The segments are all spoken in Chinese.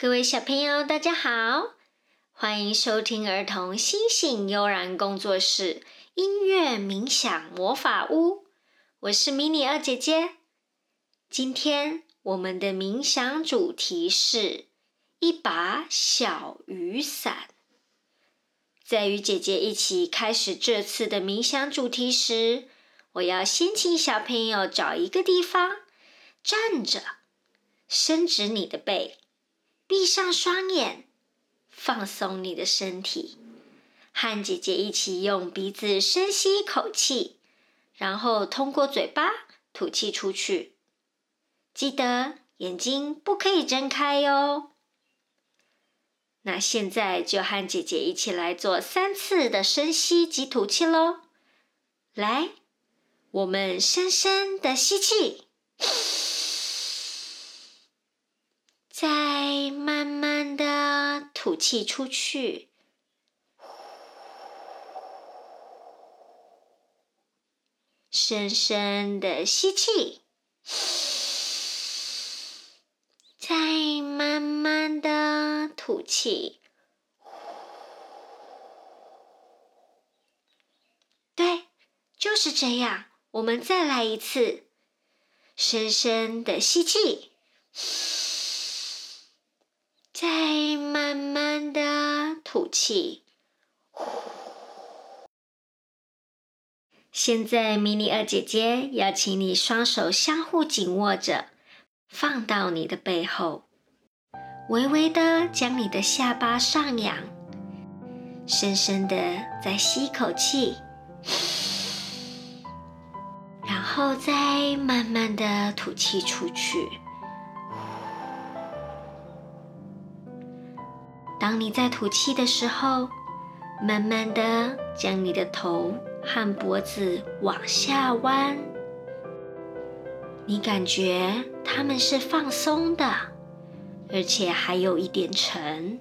各位小朋友，大家好，欢迎收听儿童星星悠然工作室音乐冥想魔法屋。我是迷你二姐姐。今天我们的冥想主题是一把小雨伞。在与姐姐一起开始这次的冥想主题时，我要先请小朋友找一个地方站着，伸直你的背。闭上双眼，放松你的身体，和姐姐一起用鼻子深吸一口气，然后通过嘴巴吐气出去。记得眼睛不可以睁开哟。那现在就和姐姐一起来做三次的深吸及吐气喽。来，我们深深的吸气。再慢慢的吐气出去，深深的吸气，再慢慢的吐气。对，就是这样。我们再来一次，深深的吸气。再慢慢的吐气。现在，迷你二姐姐要请你双手相互紧握着，放到你的背后，微微的将你的下巴上扬，深深的再吸一口气，然后再慢慢的吐气出去。当你在吐气的时候，慢慢的将你的头和脖子往下弯，你感觉它们是放松的，而且还有一点沉。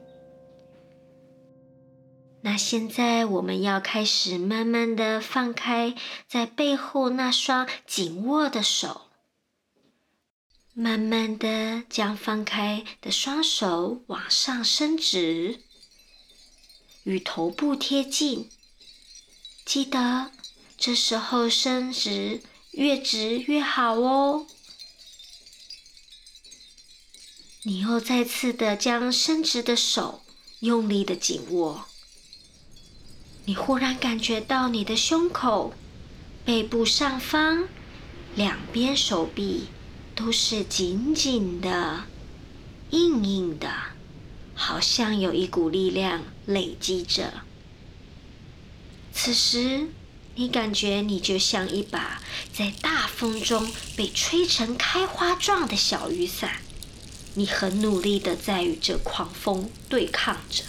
那现在我们要开始慢慢的放开在背后那双紧握的手。慢慢的将放开的双手往上伸直，与头部贴近。记得这时候伸直，越直越好哦。你又再次的将伸直的手用力的紧握。你忽然感觉到你的胸口、背部上方、两边手臂。都是紧紧的、硬硬的，好像有一股力量累积着。此时，你感觉你就像一把在大风中被吹成开花状的小雨伞，你很努力的在与这狂风对抗着。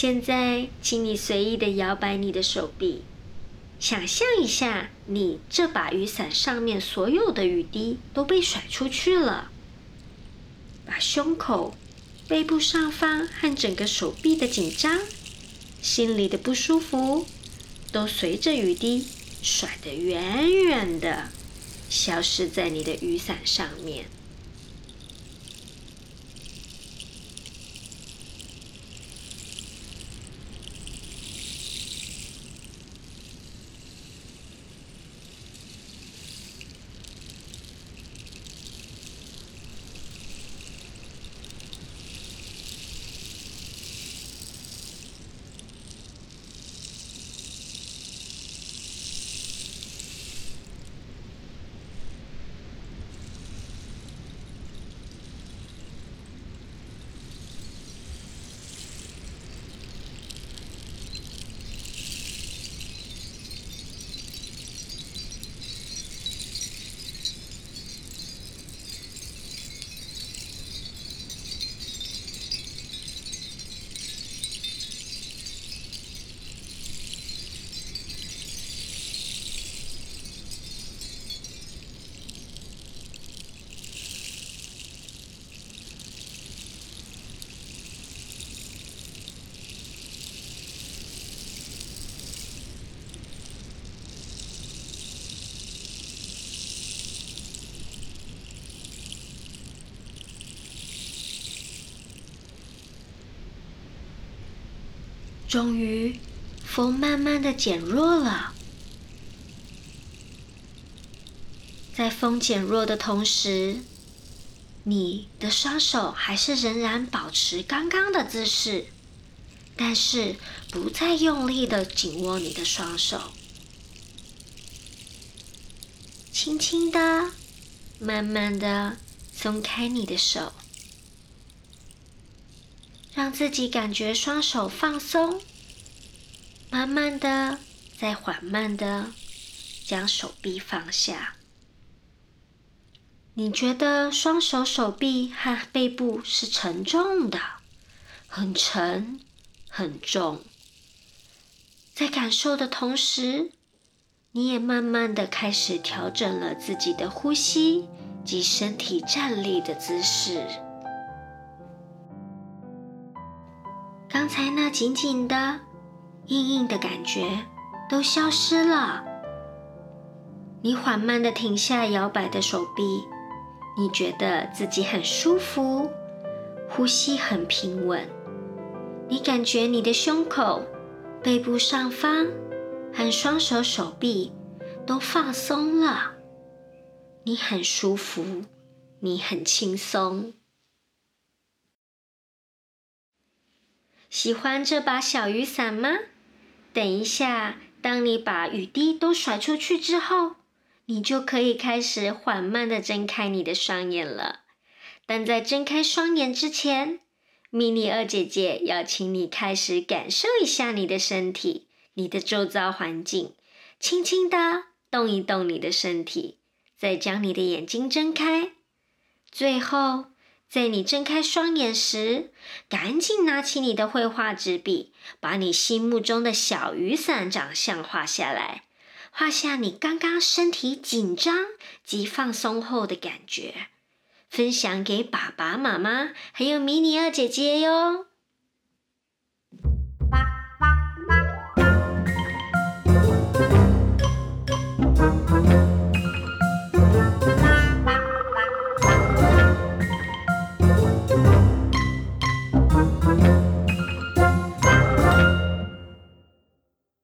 现在，请你随意的摇摆你的手臂，想象一下，你这把雨伞上面所有的雨滴都被甩出去了，把胸口、背部上方和整个手臂的紧张、心里的不舒服，都随着雨滴甩得远远的，消失在你的雨伞上面。终于，风慢慢的减弱了。在风减弱的同时，你的双手还是仍然保持刚刚的姿势，但是不再用力的紧握你的双手，轻轻的、慢慢的松开你的手，让自己感觉双手放松，慢慢的、再缓慢的将手臂放下。你觉得双手、手臂和背部是沉重的，很沉、很重。在感受的同时，你也慢慢的开始调整了自己的呼吸及身体站立的姿势。刚才那紧紧的、硬硬的感觉都消失了。你缓慢的停下摇摆的手臂。你觉得自己很舒服，呼吸很平稳。你感觉你的胸口、背部上方和双手、手臂都放松了。你很舒服，你很轻松。喜欢这把小雨伞吗？等一下，当你把雨滴都甩出去之后。你就可以开始缓慢的睁开你的双眼了。但在睁开双眼之前，迷你二姐姐要请你开始感受一下你的身体、你的周遭环境，轻轻的动一动你的身体，再将你的眼睛睁开。最后，在你睁开双眼时，赶紧拿起你的绘画纸笔，把你心目中的小雨伞长相画下来。画下你刚刚身体紧张及放松后的感觉，分享给爸爸妈妈还有迷你二姐姐哟。